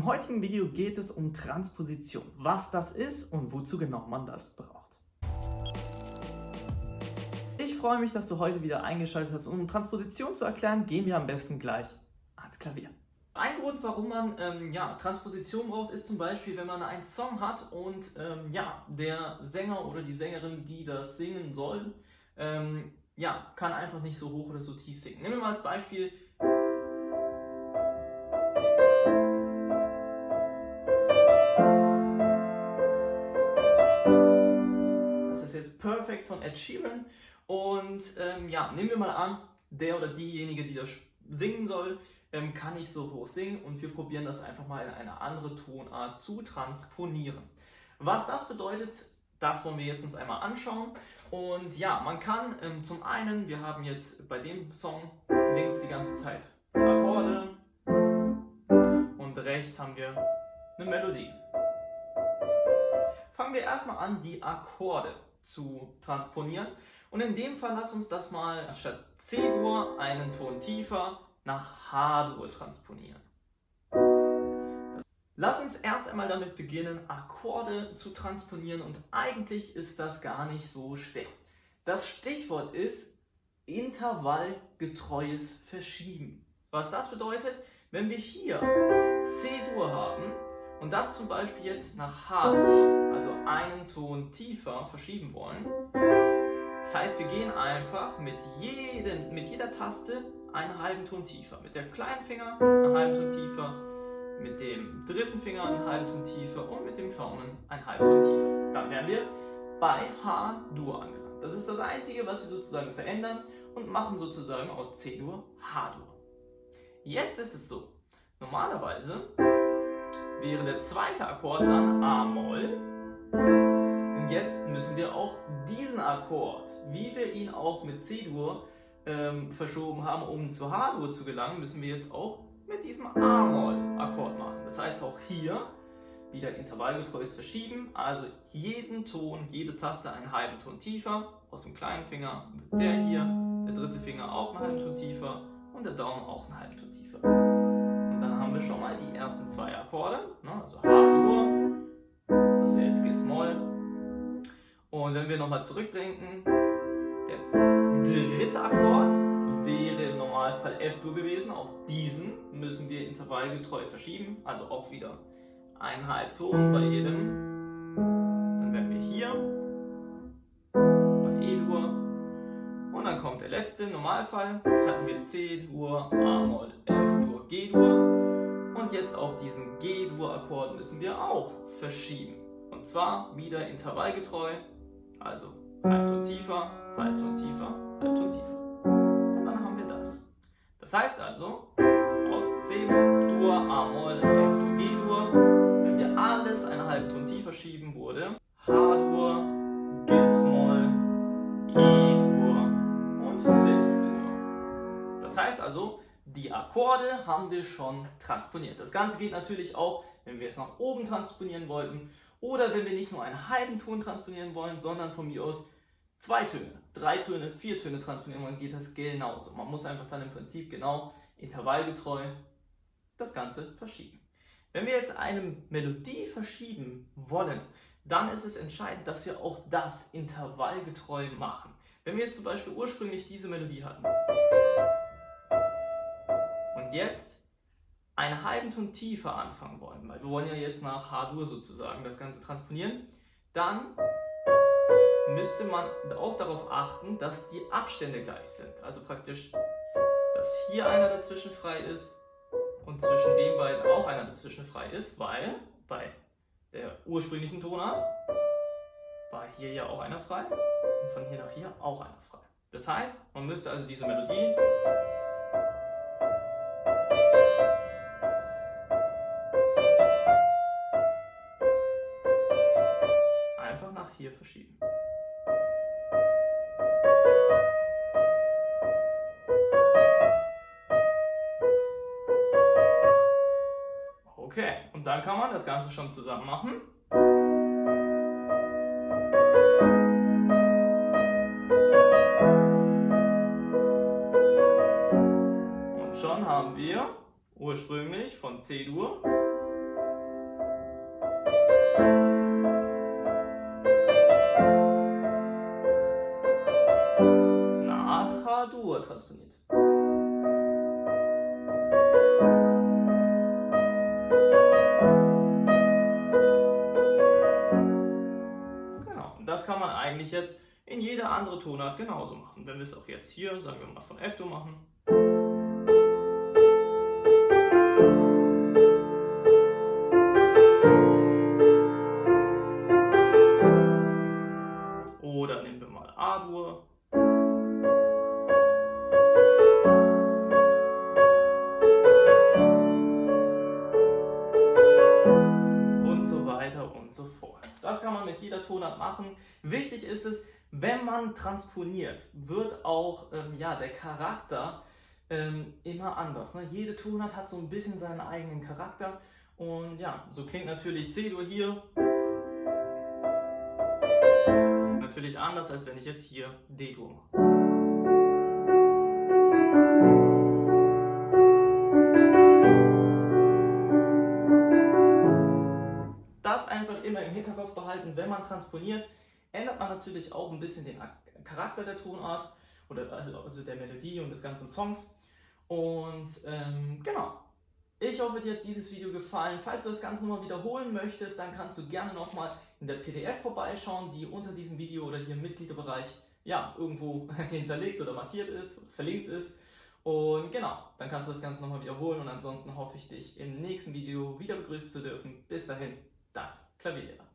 Im heutigen Video geht es um Transposition, was das ist und wozu genau man das braucht. Ich freue mich, dass du heute wieder eingeschaltet hast. Um Transposition zu erklären, gehen wir am besten gleich ans Klavier. Ein Grund, warum man ähm, ja, Transposition braucht, ist zum Beispiel, wenn man einen Song hat und ähm, ja, der Sänger oder die Sängerin, die das singen soll, ähm, ja, kann einfach nicht so hoch oder so tief singen. Nehmen wir mal das Beispiel. Ed Sheeran. Und ähm, ja, nehmen wir mal an, der oder diejenige, die das singen soll, ähm, kann nicht so hoch singen und wir probieren das einfach mal in eine andere Tonart zu transponieren. Was das bedeutet, das wollen wir jetzt uns einmal anschauen. Und ja, man kann ähm, zum einen, wir haben jetzt bei dem Song links die ganze Zeit Akkorde und rechts haben wir eine Melodie. Fangen wir erstmal an, die Akkorde zu transponieren. Und in dem Fall lass uns das mal anstatt C-Dur einen Ton tiefer nach H-Dur transponieren. Lass uns erst einmal damit beginnen, Akkorde zu transponieren und eigentlich ist das gar nicht so schwer. Das Stichwort ist intervallgetreues Verschieben. Was das bedeutet, wenn wir hier und das zum Beispiel jetzt nach H-Dur, also einen Ton tiefer verschieben wollen, das heißt, wir gehen einfach mit, jedem, mit jeder Taste einen halben Ton tiefer. Mit der kleinen Finger einen halben Ton tiefer, mit dem dritten Finger einen halben Ton tiefer und mit dem Daumen einen halben Ton tiefer. Dann wären wir bei H-Dur angelangt. Das ist das Einzige, was wir sozusagen verändern und machen sozusagen aus C-Dur H-Dur. Jetzt ist es so, normalerweise wäre der zweite Akkord dann A-Moll und jetzt müssen wir auch diesen Akkord, wie wir ihn auch mit C-Dur ähm, verschoben haben, um zu H-Dur zu gelangen, müssen wir jetzt auch mit diesem A-Moll-Akkord machen. Das heißt auch hier wieder intervallgetreues Verschieben, also jeden Ton, jede Taste einen halben Ton tiefer, aus dem kleinen Finger der hier, der dritte Finger auch einen halben Ton tiefer und der Daumen auch einen halben Ton tiefer. Haben wir schon mal die ersten zwei Akkorde, ne, also H-Dur, das wäre jetzt G-Moll. Und wenn wir nochmal zurückdenken, der dritte Akkord wäre im Normalfall F-Dur gewesen. Auch diesen müssen wir intervallgetreu verschieben, also auch wieder ein Halbton bei jedem. Dann wären wir hier bei E-Dur. Und dann kommt der letzte Normalfall. Hatten wir C-Dur, A-Moll, F-Dur, G-Dur. Und jetzt auch diesen G-Dur-Akkord müssen wir auch verschieben. Und zwar wieder intervallgetreu, also Halbton tiefer, Halbton tiefer, Halbton tiefer. Das heißt also, aus C-Dur, A-Moll, F-Dur, G-Dur, wenn wir alles einen Halbton tiefer schieben, wurde H-Dur, Gis-Moll, E-Dur und Fis-Dur. Das heißt also, die Akkorde haben wir schon transponiert. Das Ganze geht natürlich auch, wenn wir es nach oben transponieren wollten oder wenn wir nicht nur einen halben Ton transponieren wollen, sondern von mir aus zwei Töne, drei Töne, vier Töne transponieren wollen, geht das genauso. Man muss einfach dann im Prinzip genau intervallgetreu das Ganze verschieben. Wenn wir jetzt eine Melodie verschieben wollen, dann ist es entscheidend, dass wir auch das intervallgetreu machen. Wenn wir jetzt zum Beispiel ursprünglich diese Melodie hatten jetzt einen halben Ton tiefer anfangen wollen, weil wir wollen ja jetzt nach H-Dur sozusagen das Ganze transponieren, dann müsste man auch darauf achten, dass die Abstände gleich sind. Also praktisch, dass hier einer dazwischen frei ist und zwischen den beiden auch einer dazwischen frei ist, weil bei der ursprünglichen Tonart war hier ja auch einer frei und von hier nach hier auch einer frei. Das heißt, man müsste also diese Melodie Okay, und dann kann man das Ganze schon zusammen machen. Und schon haben wir ursprünglich von C-Dur nach H-Dur transponiert. Das kann man eigentlich jetzt in jeder andere Tonart genauso machen. Wenn wir es auch jetzt hier, sagen wir mal, von F-Dur machen. Das kann man mit jeder Tonart machen. Wichtig ist es, wenn man transponiert, wird auch ähm, ja, der Charakter ähm, immer anders. Ne? Jede Tonart hat so ein bisschen seinen eigenen Charakter. Und ja, so klingt natürlich C-Dur hier. Natürlich anders, als wenn ich jetzt hier D-Dur mache. Behalten, wenn man transponiert ändert man natürlich auch ein bisschen den Charakter der Tonart oder also, also der Melodie und des ganzen Songs. Und ähm, genau. Ich hoffe, dir hat dieses Video gefallen. Falls du das Ganze nochmal wiederholen möchtest, dann kannst du gerne nochmal in der PDF vorbeischauen, die unter diesem Video oder hier im Mitgliederbereich ja, irgendwo hinterlegt oder markiert ist, verlinkt ist. Und genau, dann kannst du das Ganze nochmal wiederholen und ansonsten hoffe ich, dich im nächsten Video wieder begrüßen zu dürfen. Bis dahin, dein Klavierlehrer.